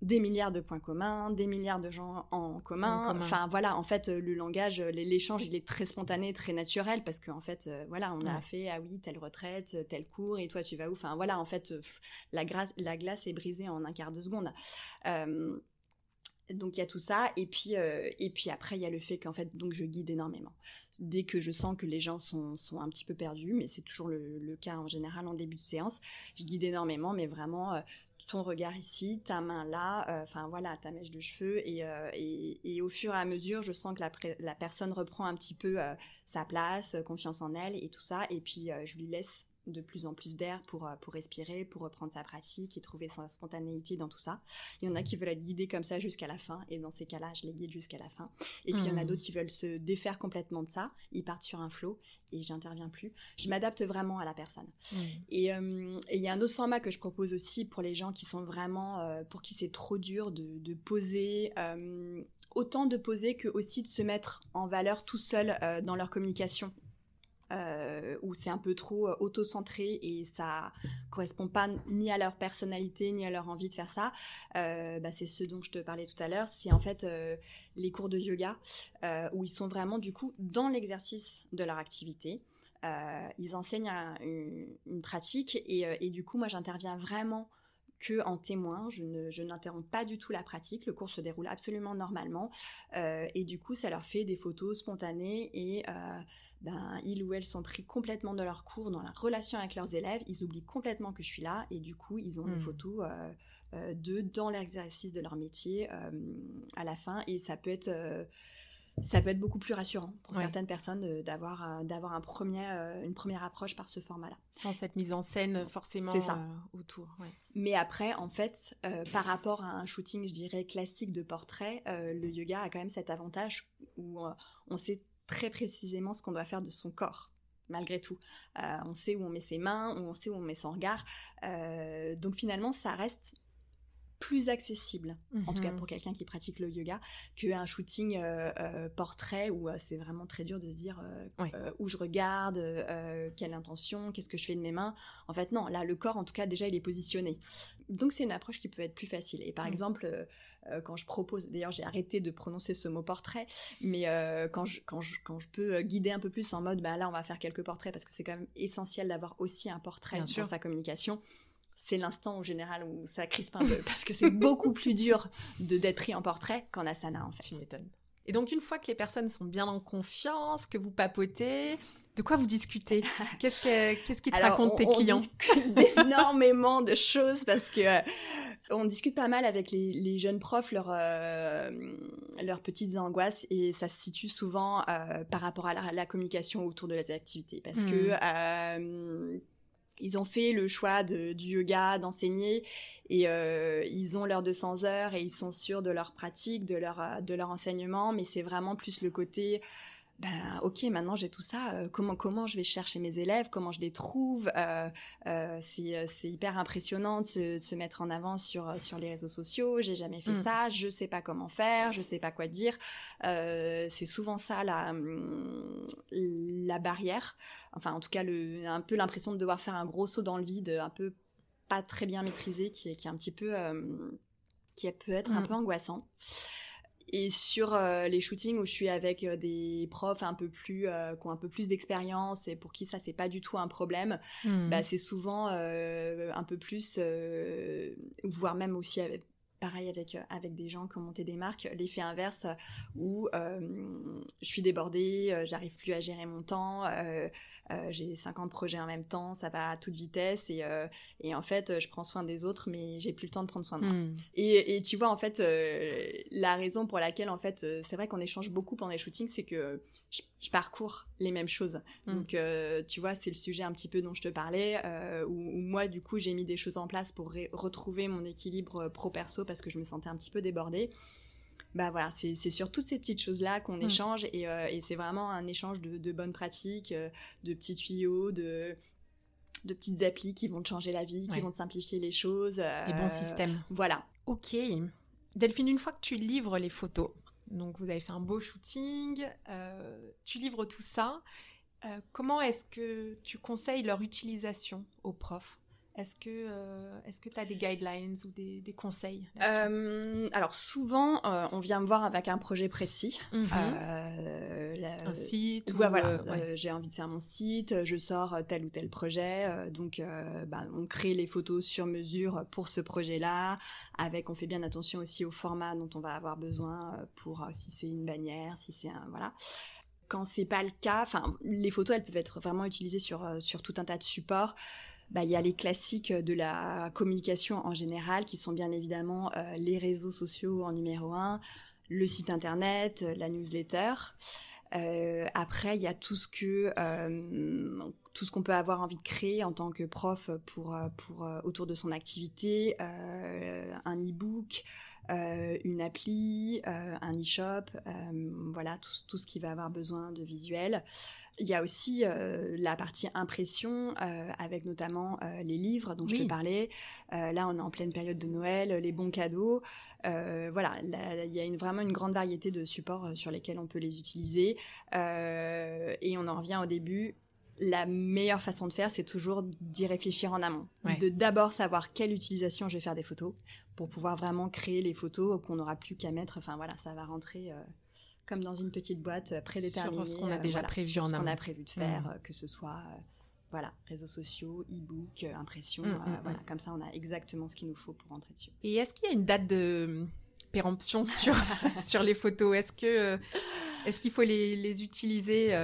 des milliards de points communs, des milliards de gens en commun. Enfin voilà, en fait, le langage, l'échange, il est très spontané, très naturel parce qu'en fait, euh, voilà, on a fait ah oui telle retraite, tel cours et toi tu vas où? Enfin voilà, en fait, la, la glace est brisée en un quart de seconde. Donc il y a tout ça. Et puis euh, et puis après il y a le fait qu'en fait donc je guide énormément. Dès que je sens que les gens sont, sont un petit peu perdus, mais c'est toujours le, cas en général en début de séance, je guide énormément, mais vraiment euh, ton regard ici, ta main là, euh, enfin voilà ta mèche de cheveux. Et, et, et, au fur et à mesure je sens que la, la personne reprend un petit peu sa place, confiance en elle et tout ça. Et puis je lui laisse de plus en plus d'air pour, euh, pour respirer, pour reprendre sa pratique et trouver sa spontanéité dans tout ça. Il y en a qui veulent être guidés comme ça jusqu'à la fin, et dans ces cas-là, je les guide jusqu'à la fin. Et puis il y en a mmh. d'autres qui veulent se défaire complètement de ça, ils partent sur un flot, et j'interviens plus. Je m'adapte vraiment à la personne. Mmh. Euh, et il y a un autre format que je propose aussi pour les gens qui sont vraiment, euh, pour qui c'est trop dur de, de poser autant de poser que aussi de se mettre en valeur tout seul dans leur communication euh, où c'est un peu trop euh, auto-centré et ça correspond pas ni à leur personnalité ni à leur envie de faire ça. Euh, bah, c'est ce dont je te parlais tout à l'heure. C'est en fait euh, les cours de yoga où ils sont vraiment du coup dans l'exercice de leur activité. ils enseignent une, pratique et, du coup moi j'interviens vraiment que en témoin. Je, n'interromps pas du tout la pratique. Le cours se déroule absolument normalement. Euh, et du coup, ça leur fait des photos spontanées et euh, ben, ils ou elles sont pris complètement de leur cours, dans la relation avec leurs élèves. Ils oublient complètement que je suis là et du coup, ils ont des hmm. photos euh, d'eux dans l'exercice de leur métier à la fin. Et ça peut être ça peut être beaucoup plus rassurant pour certaines personnes d'avoir euh, d'avoir un premier euh, une première approche par ce format-là. Sans cette mise en scène forcément ça. Euh, autour. Mais après, en fait, par rapport à un shooting, je dirais classique de portrait, le yoga a quand même cet avantage où on sait très précisément ce qu'on doit faire de son corps malgré tout. on sait où on met ses mains, où on sait où on met son regard. donc finalement, ça reste plus accessible, en tout cas mhm. pour quelqu'un qui pratique le yoga, qu'un shooting euh, euh, portrait où euh, c'est vraiment très dur de se dire où je regarde, quelle intention, qu'est-ce que je fais de mes mains. En fait, non, là, le corps, en tout cas, déjà, il est positionné. Donc, c'est une approche qui peut être plus facile. Et par exemple, quand je propose, d'ailleurs, j'ai arrêté de prononcer ce mot portrait, mais quand, je, quand, je, quand je peux guider un peu plus en mode, bah là, on va faire quelques portraits parce que c'est quand même essentiel d'avoir aussi un portrait Bien sa communication c'est l'instant en général où ça crispe un peu parce que c'est beaucoup plus dur de d'être pris en portrait qu'en asana en fait. Tu m'étonnes. Et donc une fois que les personnes sont bien en confiance, que vous papotez, de quoi vous discutez? Qu'est-ce qu'est-ce qui te racontent tes clients? On discute énormément de choses parce que euh, on discute pas mal avec les, jeunes profs leurs euh, leurs petites angoisses et ça se situe souvent euh, par rapport à la, communication autour de les activités parce que hmm ils ont fait le choix de, du yoga, d'enseigner, et euh, ils ont leurs 200 heures et ils sont sûrs de leur pratique, de leur, de leur enseignement, mais c'est vraiment plus le côté ben ok maintenant j'ai tout ça euh, comment comment je vais chercher mes élèves comment je les trouve euh, euh, c'est c'est hyper impressionnant de se, se, mettre en avant sur sur les réseaux sociaux j'ai jamais fait mm. ça je sais pas comment faire je sais pas quoi dire c'est souvent ça la la barrière enfin en tout cas le un peu l'impression de devoir faire un gros saut dans le vide un peu pas très bien maîtrisé qui est qui est un petit peu qui peut être un mm. peu angoissant et sur euh, les shootings où je suis avec euh, des profs un peu plus euh, qui ont un peu plus d'expérience et pour qui ça c'est pas du tout un problème hmm. bah c'est souvent un peu plus voire même aussi avec pareil avec, avec des gens qui ont monté des marques, l'effet inverse où je suis débordée, j'arrive plus à gérer mon temps, j'ai 50 projets en même temps, ça va à toute vitesse et, et en fait, je prends soin des autres, mais j'ai plus le temps de prendre soin de moi. Hmm. Et, et, tu vois, en fait, la raison pour laquelle, en fait, c'est vrai qu'on échange beaucoup pendant les shootings, c'est que je, parcours les mêmes choses. Hmm. Donc, tu vois, c'est le sujet un petit peu dont je te parlais, où, moi, du coup, j'ai mis des choses en place pour retrouver mon équilibre pro-perso parce que je me sentais un petit peu débordée. Bah voilà, c'est sur toutes ces petites choses-là qu'on échange euh, et, c'est vraiment un échange de, bonnes pratiques, euh, de petits tuyaux, de, de petites applis qui vont te changer la vie, qui vont te simplifier les choses. les bons systèmes. Voilà. Ok. Delphine, une fois que tu livres les photos, donc vous avez fait un beau shooting, euh, tu livres tout ça, comment est-ce que tu conseilles leur utilisation aux profs? Est-ce que euh, est-ce que tu as des guidelines ou des, des conseils euh, Alors souvent, euh, on vient me voir avec un projet précis. Mhm. un site. voilà. J'ai envie de faire mon site. Je sors tel ou tel projet. donc, bah, on crée les photos sur mesure pour ce projet-là. Avec, on fait bien attention aussi au format dont on va avoir besoin pour si c'est une bannière, si c'est un voilà quand c'est pas le cas, enfin les photos elles peuvent être vraiment utilisées sur sur tout un tas de supports. Bah, il y a les classiques de la communication en général, qui sont bien évidemment euh, les réseaux sociaux en numéro un, le site internet, euh, la newsletter. Euh, après, il y a tout ce qu'on peut avoir envie de créer en tant que prof pour autour de son activité, un e-book, une appli, un e-shop, voilà tout, tout, ce qui va avoir besoin de visuel. Il y a aussi euh, la partie impression, euh, avec notamment euh, les livres dont je te parlais. là, on est en pleine période de Noël, les bons cadeaux. voilà, il y a une, vraiment une grande variété de supports sur lesquels on peut les utiliser. et on en revient au début. La meilleure façon de faire, c'est toujours d'y réfléchir en amont. De d'abord savoir quelle utilisation je vais faire des photos pour pouvoir vraiment créer les photos qu'on n'aura plus qu'à mettre. Enfin voilà, ça va rentrer comme dans une petite boîte euh, prédéterminée. Sur ce qu'on a euh, déjà prévu en ce qu'on a prévu de faire, mm. euh, que ce soit voilà, réseaux sociaux, e-book, impression, mm, mm, voilà, comme ça on a exactement ce qu'il nous faut pour rentrer dessus. Et est-ce qu'il y a une date de péremption sur, sur les photos? Est-ce que est-ce qu'il faut les, les utiliser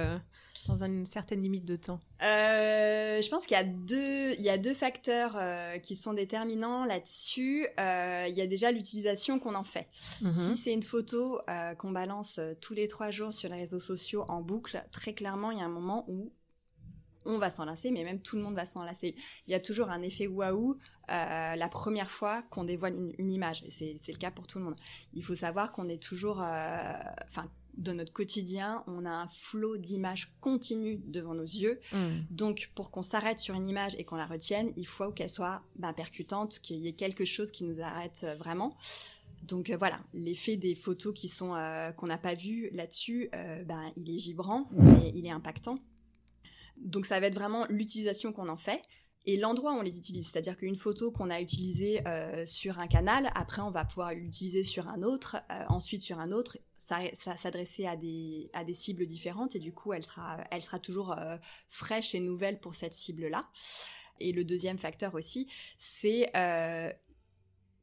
dans une certaine limite de temps euh, Je pense qu'il y a deux, il y a deux facteurs euh, qui sont déterminants là-dessus. Euh, il y a déjà l'utilisation qu'on en fait. Mhm. Si c'est une photo qu'on balance tous les trois jours sur les réseaux sociaux en boucle, très clairement, il y a un moment où on va s'en lasser, mais même tout le monde va s'en lasser. Il y a toujours un effet waouh la première fois qu'on dévoile une, une image. C'est le cas pour tout le monde. Il faut savoir qu'on est toujours, enfin, dans notre quotidien, on a un flot d'images continues devant nos yeux. Mm. Donc, pour qu'on s'arrête sur une image et qu'on la retienne, il faut qu'elle soit ben, percutante, qu'il y ait quelque chose qui nous arrête euh, vraiment. Donc euh, voilà, l'effet des photos qui sont euh, qu'on n'a pas vu là-dessus, ben il est vibrant, il est impactant. Donc ça va être vraiment l'utilisation qu'on en fait et l'endroit où on les utilise. C'est-à-dire qu'une photo qu'on a utilisée euh, sur un canal, après on va pouvoir l'utiliser sur un autre, euh, ensuite sur un autre, ça, ça s'adresser à des, à des cibles différentes et du coup elle sera, elle sera toujours euh, fraîche et nouvelle pour cette cible-là. Et le deuxième facteur aussi, c'est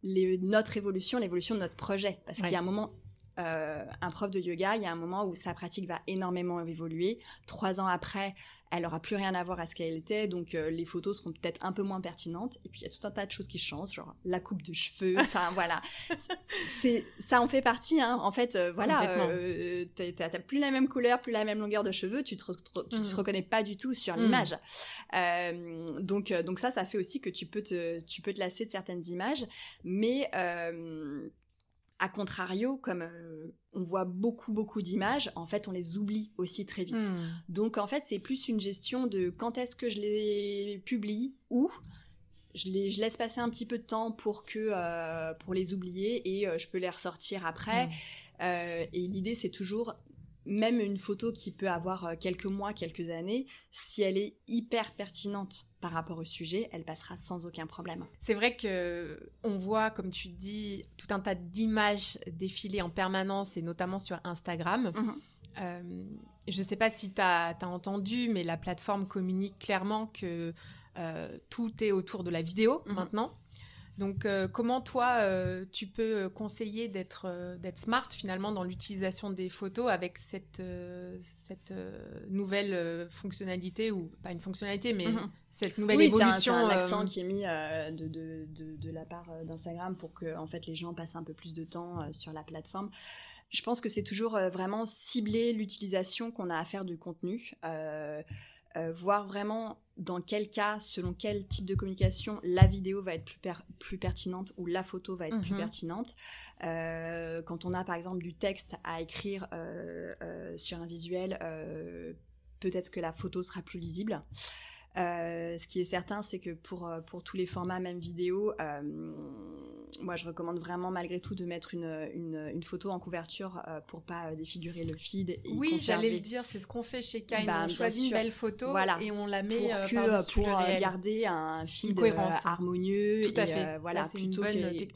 notre évolution, l'évolution de notre projet. Parce qu'il y a un moment euh, un prof de yoga, il y a un moment où sa pratique va énormément évoluer. Trois ans après, elle aura plus rien à voir à ce qu'elle était, donc euh, les photos seront peut-être un peu moins pertinentes. Et puis il y a tout un tas de choses qui changent, genre la coupe de cheveux. Enfin voilà, c'est ça en fait partie. Hein. En fait, euh, voilà, t'as plus la même couleur, plus la même longueur de cheveux, tu te, te mm. reconnais pas du tout sur mm. l'image. donc donc ça, ça fait aussi que tu peux te tu peux te lasser de certaines images, mais a contrario, comme euh, on voit beaucoup beaucoup d'images, en fait, on les oublie aussi très vite. Hmm. Donc en fait, c'est plus une gestion de quand est-ce que je les publie, où je, les, je laisse passer un petit peu de temps pour que euh, pour les oublier et euh, je peux les ressortir après. Hmm. et l'idée, c'est toujours même une photo qui peut avoir quelques mois, quelques années, si elle est hyper pertinente par rapport au sujet, elle passera sans aucun problème. C'est vrai que on voit, comme tu dis, tout un tas d'images défiler en permanence et notamment sur Instagram. Mhm. Euh, je ne sais pas si tu as, entendu, mais la plateforme communique clairement que euh, tout est autour de la vidéo mhm. maintenant. Donc, euh, comment toi, euh, tu peux conseiller d'être d'être smart finalement dans l'utilisation des photos avec cette, cette nouvelle fonctionnalité, ou pas une fonctionnalité, mais mhm. cette nouvelle évolution c'est un, accent qui est mis de, de, de, de, la part d'Instagram pour que en fait, les gens passent un peu plus de temps sur la plateforme. Je pense que c'est toujours vraiment cibler l'utilisation qu'on a à faire de contenu. Euh, voir vraiment dans quel cas, selon quel type de communication, la vidéo va être plus, plus pertinente ou la photo va être plus mhm. pertinente. Euh, quand on a par exemple du texte à écrire euh, sur un visuel, peut-être que la photo sera plus lisible. Euh, ce qui est certain, c'est que pour, euh, pour tous les formats, même vidéo, euh, moi je recommande vraiment malgré tout de mettre une, une, photo en couverture pour pas défigurer le feed. Et oui, j'allais le dire, c'est ce qu'on fait chez Kine. Bah, on choisit une belle photo et on la met pour, que, pour garder un feed harmonieux. Tout à fait. voilà, plutôt,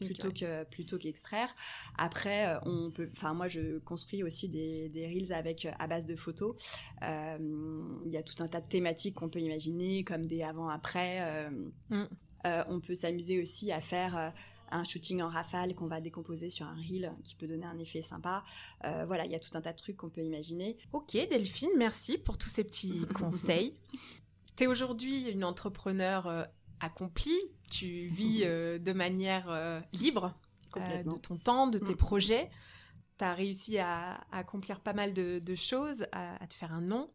plutôt que plutôt qu'extraire. Après, on peut. Enfin, moi je construis aussi des, des reels avec à base de photos. Il y a tout un tas de thématiques qu'on peut imaginer comme des avant-après. Euh, mm. euh, on peut s'amuser aussi à faire euh, un shooting en rafale qu'on va décomposer sur un reel qui peut donner un effet sympa. voilà, il y a tout un tas de trucs qu'on peut imaginer. Ok, Delphine, merci pour tous ces petits conseils. Tu es aujourd'hui une entrepreneur accomplie, tu vis de manière libre de ton temps, de tes mm. projets. Tu as réussi à, accomplir pas mal de, choses, à, à, te faire un nom.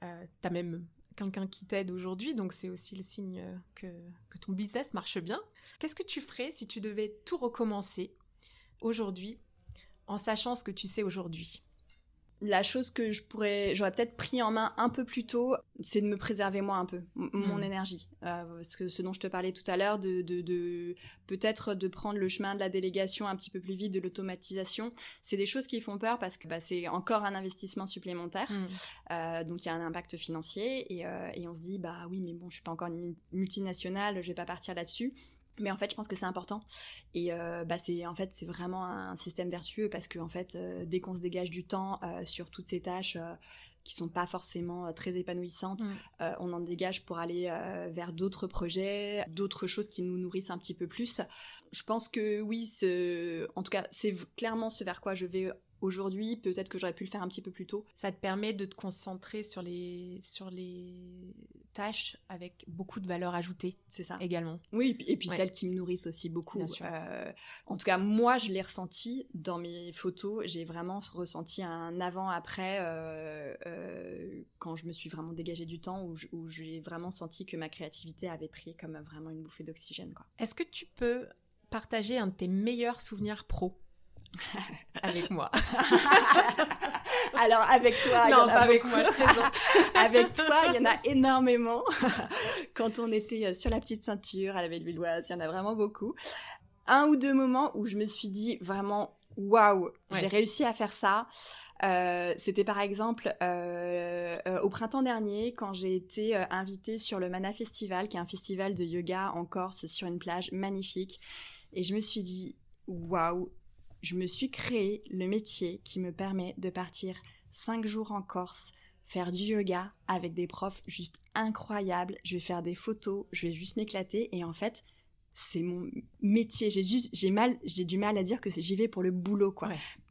tu as même quelqu'un qui t'aide aujourd'hui, donc c'est aussi le signe euh, que, que, ton business marche bien. Qu'est-ce que tu ferais si tu devais tout recommencer aujourd'hui en sachant ce que tu sais aujourd'hui? La chose que je pourrais, j'aurais peut-être pris en main un peu plus tôt, c'est de me préserver moi un peu, mon hmm. énergie. Euh, ce, que, ce dont je te parlais tout à l'heure, de, de, peut-être de prendre le chemin de la délégation un petit peu plus vite, de l'automatisation. C'est des choses qui font peur parce que bah, c'est encore un investissement supplémentaire. Hmm. Euh, donc il y a un impact financier et, euh, et, on se dit, bah oui, mais bon, je suis pas encore une multinationale, je vais pas partir là-dessus. Mais en fait, je pense que c'est important. Et euh, bah, c'est en fait c'est vraiment un système vertueux parce que en fait, euh, dès qu'on se dégage du temps euh, sur toutes ces tâches qui sont pas forcément très épanouissantes, mm. on en dégage pour aller vers d'autres projets, d'autres choses qui nous nourrissent un petit peu plus. Je pense que oui, en tout cas, c'est clairement ce vers quoi je vais aujourd'hui, peut-être que j'aurais pu le faire un petit peu plus tôt. Ça te permet de te concentrer sur les, sur les tâches avec beaucoup de valeur ajoutée. C'est ça. Également. Oui, et puis celles qui me nourrissent aussi beaucoup. Bien sûr. Euh, en tout cas, moi, je l'ai ressenti dans mes photos. J'ai vraiment ressenti un avant-après euh, euh, quand je me suis vraiment dégagée du temps où j'ai vraiment senti que ma créativité avait pris comme vraiment une bouffée d'oxygène. Est-ce que tu peux partager un de tes meilleurs souvenirs pro? avec moi. Alors avec toi, non, pas avec moi, je présente. avec toi, il y en a énormément. Quand on était euh, sur la petite ceinture à la Bellevilloise, il y en a vraiment beaucoup. Un ou deux moments où je me suis dit vraiment waouh, j'ai réussi à faire ça. Euh, c'était par exemple euh, au printemps dernier quand j'ai été invitée sur le Mana Festival, qui est un festival de yoga en Corse sur une plage magnifique. Et je me suis dit waouh, je me suis créé le métier qui me permet de partir cinq jours en Corse, faire du yoga avec des profs juste incroyables. Je vais faire des photos, je vais juste m'éclater et en fait, c'est mon métier. J'ai juste, j'ai mal, j'ai du mal à dire que j'y vais pour le boulot, quoi.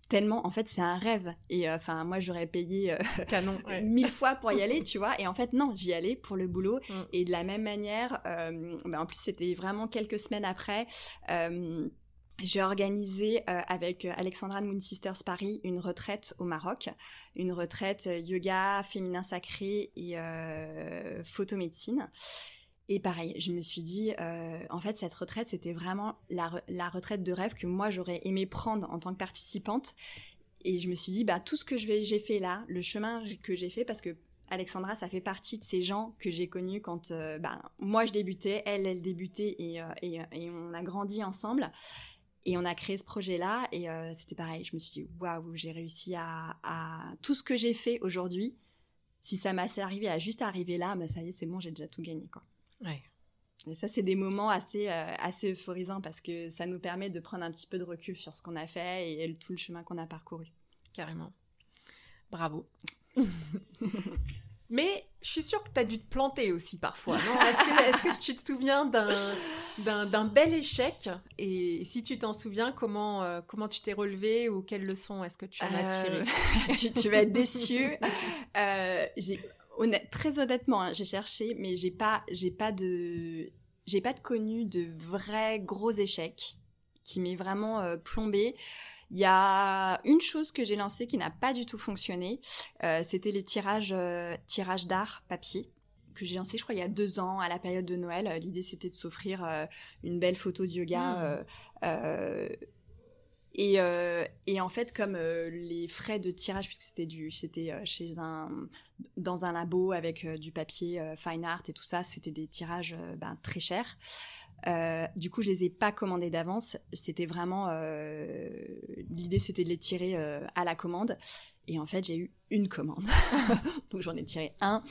Tellement, en fait, c'est un rêve. Et euh, enfin, moi, j'aurais payé euh, Canon, mille fois pour y aller, tu vois. Et en fait, non, j'y allais pour le boulot. Mm. Et de la même manière, euh, bah, en plus, c'était vraiment quelques semaines après j'ai organisé euh, avec euh, Alexandra de Moon Sisters Paris une retraite au Maroc, une retraite euh, yoga, féminin sacré et photomédecine. Et pareil, je me suis dit, en fait, cette retraite, c'était vraiment la, la, retraite de rêve que moi, j'aurais aimé prendre en tant que participante. Et je me suis dit, bah, tout ce que j'ai fait là, le chemin que j'ai fait, parce que Alexandra, ça fait partie de ces gens que j'ai connus quand bah, moi je débutais, elle, elle débutait et, et, et, on a grandi ensemble. Et on a créé ce projet-là et euh, c'était pareil. Je me suis dit, waouh, j'ai réussi à, Tout ce que j'ai fait aujourd'hui, si ça m'est arrivé à juste arriver là, bah ça y est, c'est bon, j'ai déjà tout gagné. Quoi. Ouais. Et ça, c'est des moments assez, euh, assez euphorisants parce que ça nous permet de prendre un petit peu de recul sur ce qu'on a fait et, tout le chemin qu'on a parcouru. Carrément. Bravo. Mais Je suis sûre que tu as dû te planter aussi parfois, Est-ce que, tu te souviens d'un bel échec? Et si tu t'en souviens, comment, euh, comment tu t'es relevé ou quelles leçons est-ce que tu en as tirées? Tu, tu, vas être déçue. j'ai très honnêtement, hein, j'ai cherché, mais j'ai pas, pas de, j'ai pas de connu de vrais gros échecs qui m'est vraiment euh, plombé. Il y a une chose que j'ai lancée qui n'a pas du tout fonctionné. Euh, c'était les tirages, euh, tirages d'art papier que j'ai lancé, je crois, il y a deux ans, à la période de Noël. L'idée, c'était de s'offrir une belle photo de yoga. Mmh. Et, euh, et, en fait, comme euh, les frais de tirage, puisque c'était du, c'était euh, chez un, dans un labo avec du papier fine art et tout ça, c'était des tirages ben, très chers. Du coup, je les ai pas commandés d'avance. C'était vraiment l'idée, c'était de les tirer à la commande. Et en fait, j'ai eu une commande, donc j'en ai tiré un.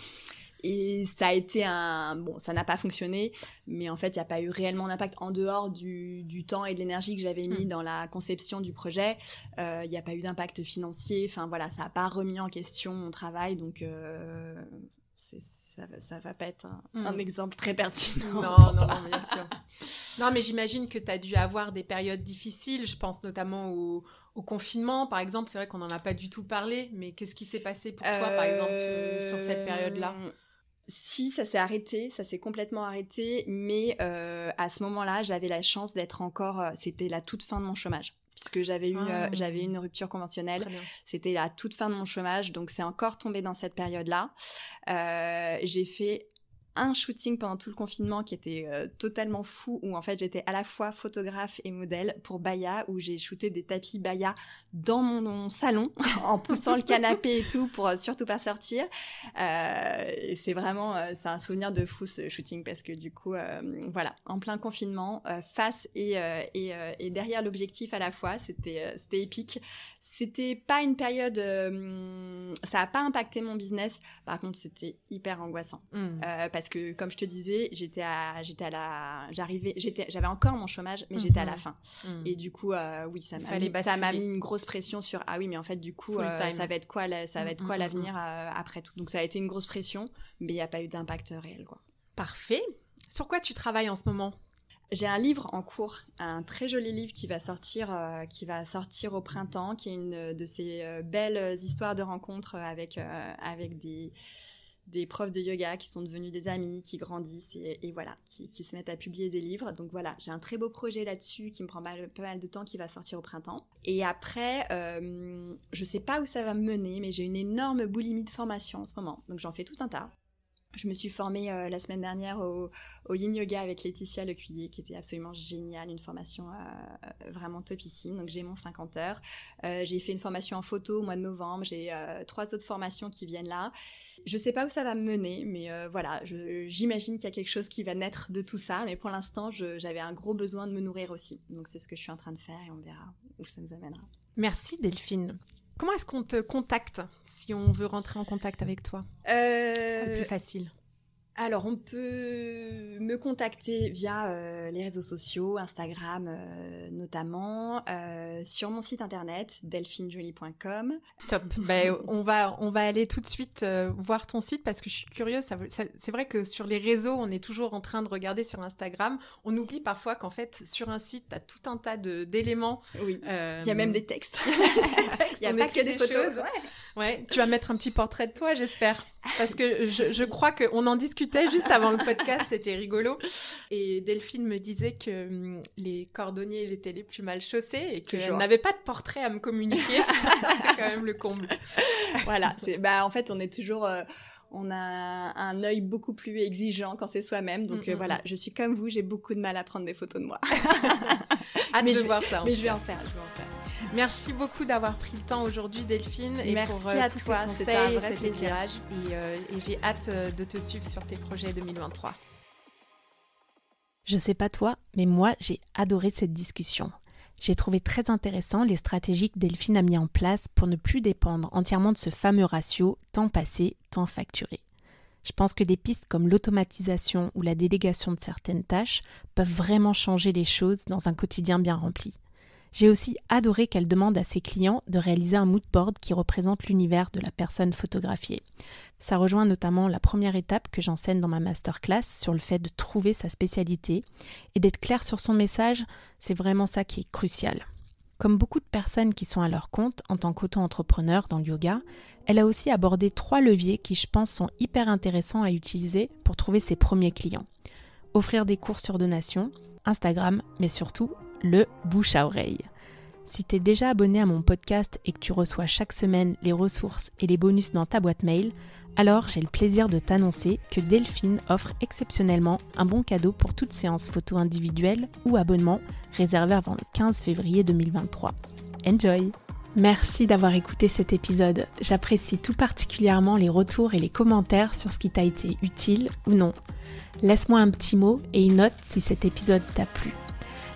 Et ça a été un... Bon, ça n'a pas fonctionné, mais en fait, il n'y a pas eu réellement d'impact en dehors du, du temps et de l'énergie que j'avais mis mm. dans la conception du projet. Euh, il n'y a pas eu d'impact financier. Enfin, voilà, ça n'a pas remis en question mon travail. Donc, euh, ça, ça va pas être un, mm. exemple très pertinent. Non, non, non, bien sûr. Non, mais j'imagine que tu as dû avoir des périodes difficiles. Je pense notamment au, au confinement, par exemple. C'est vrai qu'on n'en a pas du tout parlé, mais qu'est-ce qui s'est passé pour toi, par exemple, sur cette période-là? Euh, si, ça s'est arrêté, ça s'est complètement arrêté, mais euh, à ce moment-là, j'avais la chance d'être encore, euh, c'était la toute fin de mon chômage, puisque j'avais eu, euh, ah. j'avais une rupture conventionnelle, c'était la toute fin de mon chômage, donc c'est encore tombé dans cette période-là. j'ai fait un shooting pendant tout le confinement qui était euh, totalement fou, où en fait j'étais à la fois photographe et modèle pour Baya, où j'ai shooté des tapis Baya dans mon, salon, en poussant le canapé et tout pour euh, surtout pas sortir. Euh, c'est vraiment, c'est un souvenir de fou ce shooting parce que du coup, voilà, en plein confinement, face et, et, et derrière l'objectif à la fois, c'était c'était épique. C'était pas une période, ça a pas impacté mon business. Par contre, c'était hyper angoissant. Mmh parce que comme je te disais, j'étais à j'étais à la j'arrivais j'étais j'avais encore mon chômage mais j'étais à la mhm. fin. Mhm. Et du coup euh, oui, ça m'a mis, ça m'a mis une grosse pression sur ah oui, mais en fait du coup euh, ça va être quoi ça va être quoi mhm, l'avenir euh, après tout. Donc ça a été une grosse pression, mais il n'y a pas eu d'impact réel quoi. Parfait. Sur quoi tu travailles en ce moment? J'ai un livre en cours, un très joli livre qui va sortir, qui va sortir au printemps, qui est une de ces belles histoires de rencontres avec avec des des profs de yoga qui sont devenus des amis, qui grandissent et, voilà, qui, se mettent à publier des livres. Donc voilà, j'ai un très beau projet là-dessus qui me prend pas, mal de temps, qui va sortir au printemps. Et après, euh, je sais pas où ça va me mener, mais j'ai une énorme boulimie de formation en ce moment. Donc j'en fais tout un tas. Je me suis formée euh, la semaine dernière au, Yin Yoga avec Laetitia Lecuyer, qui était absolument géniale, une formation euh, vraiment topissime. Donc j'ai mon 50 heures. j'ai fait une formation en photo au mois de novembre. J'ai trois autres formations qui viennent là. Je sais pas où ça va me mener, mais euh, voilà, j'imagine qu'il y a quelque chose qui va naître de tout ça. Mais pour l'instant, j'avais un gros besoin de me nourrir aussi. Donc c'est ce que je suis en train de faire et on verra où ça nous amènera. Merci Delphine. Comment est-ce qu'on te contacte si on veut rentrer en contact avec toi. Euh... C'est plus facile alors, on peut me contacter via euh, les réseaux sociaux, Instagram euh, notamment, euh, sur mon site internet delphinejolie.com. Top. ben, on va on va aller tout de suite voir ton site parce que je suis curieuse. c'est vrai que sur les réseaux, on est toujours en train de regarder sur Instagram. On oublie parfois qu'en fait, sur un site, tu as tout un tas d'éléments. Oui. Il y a même des textes. Il n'y a, pas que des, photos. Ouais. Tu vas mettre un petit portrait de toi, j'espère. Parce que je, je crois qu'on en discutait juste avant le podcast, c'était rigolo. Et Delphine me disait que hum, les cordonniers étaient les plus mal chaussés et qu'elle n'avait pas de portrait à me communiquer. c'est quand même le comble. Voilà, bah en fait on est toujours euh, on a un œil beaucoup plus exigeant quand c'est soi-même. Donc mm, euh, mm, voilà, mm. je suis comme vous, j'ai beaucoup de mal à prendre des photos de moi. mais je, voir ça. Mais je vais en faire, je vais en faire. Merci beaucoup d'avoir pris le temps aujourd'hui, Delphine, et Merci pour euh, à tous toi, ces conseils un vrai et Et, euh, et j'ai hâte euh, de te suivre sur tes projets 2023. Je sais pas toi, mais moi j'ai adoré cette discussion. J'ai trouvé très intéressant les stratégies que Delphine a mis en place pour ne plus dépendre entièrement de ce fameux ratio temps passé, temps facturé. Je pense que des pistes comme l'automatisation ou la délégation de certaines tâches peuvent vraiment changer les choses dans un quotidien bien rempli. J'ai aussi adoré qu'elle demande à ses clients de réaliser un mood board qui représente l'univers de la personne photographiée. Ça rejoint notamment la première étape que j'enseigne dans ma masterclass sur le fait de trouver sa spécialité et d'être clair sur son message, c'est vraiment ça qui est crucial. Comme beaucoup de personnes qui sont à leur compte en tant qu'auto-entrepreneur dans le yoga, elle a aussi abordé trois leviers qui je pense sont hyper intéressants à utiliser pour trouver ses premiers clients. Offrir des cours sur donation, Instagram, mais surtout le bouche à oreille. Si tu es déjà abonné à mon podcast et que tu reçois chaque semaine les ressources et les bonus dans ta boîte mail, alors j'ai le plaisir de t'annoncer que Delphine offre exceptionnellement un bon cadeau pour toute séance photo individuelle ou abonnement réservé avant le 15 février 2023. Enjoy Merci d'avoir écouté cet épisode. J'apprécie tout particulièrement les retours et les commentaires sur ce qui t'a été utile ou non. Laisse-moi un petit mot et une note si cet épisode t'a plu.